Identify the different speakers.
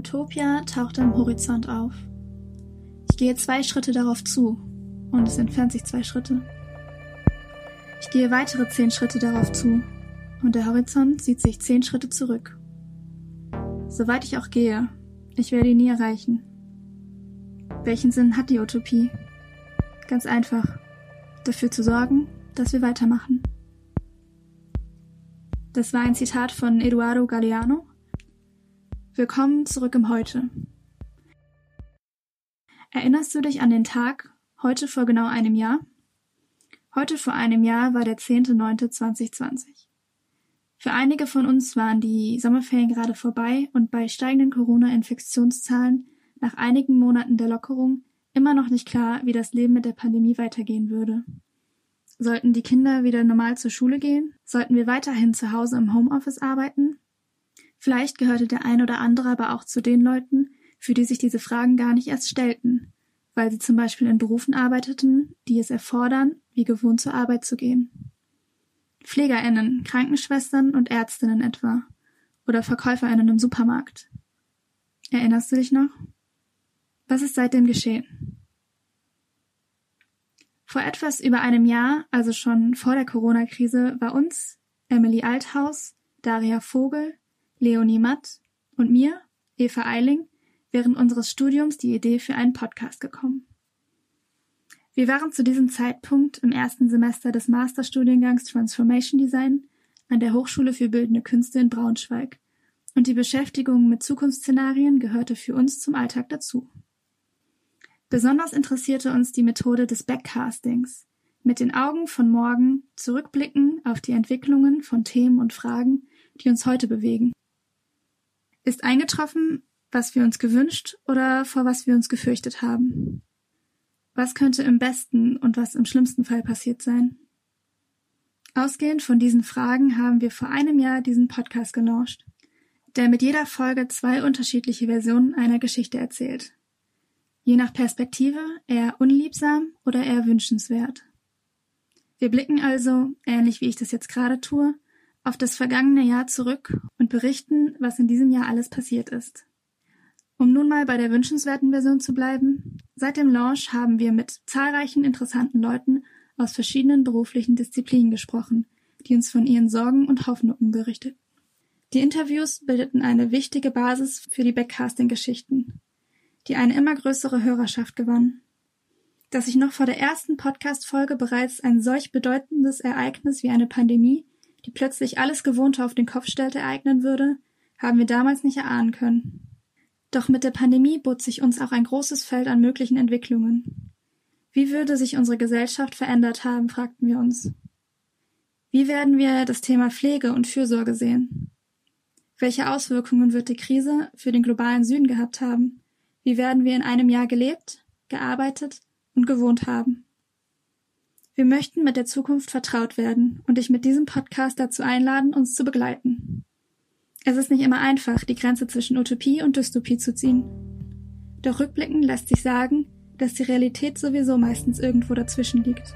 Speaker 1: Utopia taucht am Horizont auf. Ich gehe zwei Schritte darauf zu und es entfernt sich zwei Schritte. Ich gehe weitere zehn Schritte darauf zu und der Horizont sieht sich zehn Schritte zurück. Soweit ich auch gehe, ich werde ihn nie erreichen. Welchen Sinn hat die Utopie? Ganz einfach. Dafür zu sorgen, dass wir weitermachen. Das war ein Zitat von Eduardo Galeano. Willkommen zurück im Heute. Erinnerst du dich an den Tag, heute vor genau einem Jahr? Heute vor einem Jahr war der 10.9.2020. Für einige von uns waren die Sommerferien gerade vorbei und bei steigenden Corona-Infektionszahlen nach einigen Monaten der Lockerung immer noch nicht klar, wie das Leben mit der Pandemie weitergehen würde. Sollten die Kinder wieder normal zur Schule gehen? Sollten wir weiterhin zu Hause im Homeoffice arbeiten? Vielleicht gehörte der ein oder andere aber auch zu den Leuten, für die sich diese Fragen gar nicht erst stellten, weil sie zum Beispiel in Berufen arbeiteten, die es erfordern, wie gewohnt zur Arbeit zu gehen. PflegerInnen, Krankenschwestern und Ärztinnen etwa. Oder VerkäuferInnen im Supermarkt. Erinnerst du dich noch? Was ist seitdem geschehen? Vor etwas über einem Jahr, also schon vor der Corona-Krise, war uns, Emily Althaus, Daria Vogel, Leonie Matt und mir, Eva Eiling, während unseres Studiums die Idee für einen Podcast gekommen. Wir waren zu diesem Zeitpunkt im ersten Semester des Masterstudiengangs Transformation Design an der Hochschule für Bildende Künste in Braunschweig und die Beschäftigung mit Zukunftsszenarien gehörte für uns zum Alltag dazu. Besonders interessierte uns die Methode des Backcastings, mit den Augen von morgen zurückblicken auf die Entwicklungen von Themen und Fragen, die uns heute bewegen. Ist eingetroffen, was wir uns gewünscht oder vor was wir uns gefürchtet haben? Was könnte im besten und was im schlimmsten Fall passiert sein? Ausgehend von diesen Fragen haben wir vor einem Jahr diesen Podcast gelauncht, der mit jeder Folge zwei unterschiedliche Versionen einer Geschichte erzählt. Je nach Perspektive eher unliebsam oder eher wünschenswert. Wir blicken also, ähnlich wie ich das jetzt gerade tue, auf das vergangene Jahr zurück und berichten, was in diesem Jahr alles passiert ist. Um nun mal bei der wünschenswerten Version zu bleiben, seit dem Launch haben wir mit zahlreichen interessanten Leuten aus verschiedenen beruflichen Disziplinen gesprochen, die uns von ihren Sorgen und Hoffnungen berichteten. Die Interviews bildeten eine wichtige Basis für die Backcasting-Geschichten, die eine immer größere Hörerschaft gewann. Dass sich noch vor der ersten Podcast-Folge bereits ein solch bedeutendes Ereignis wie eine Pandemie, die plötzlich alles Gewohnte auf den Kopf stellte, ereignen würde, haben wir damals nicht erahnen können. Doch mit der Pandemie bot sich uns auch ein großes Feld an möglichen Entwicklungen. Wie würde sich unsere Gesellschaft verändert haben, fragten wir uns. Wie werden wir das Thema Pflege und Fürsorge sehen? Welche Auswirkungen wird die Krise für den globalen Süden gehabt haben? Wie werden wir in einem Jahr gelebt, gearbeitet und gewohnt haben? Wir möchten mit der Zukunft vertraut werden und dich mit diesem Podcast dazu einladen, uns zu begleiten. Es ist nicht immer einfach, die Grenze zwischen Utopie und Dystopie zu ziehen. Doch rückblickend lässt sich sagen, dass die Realität sowieso meistens irgendwo dazwischen liegt.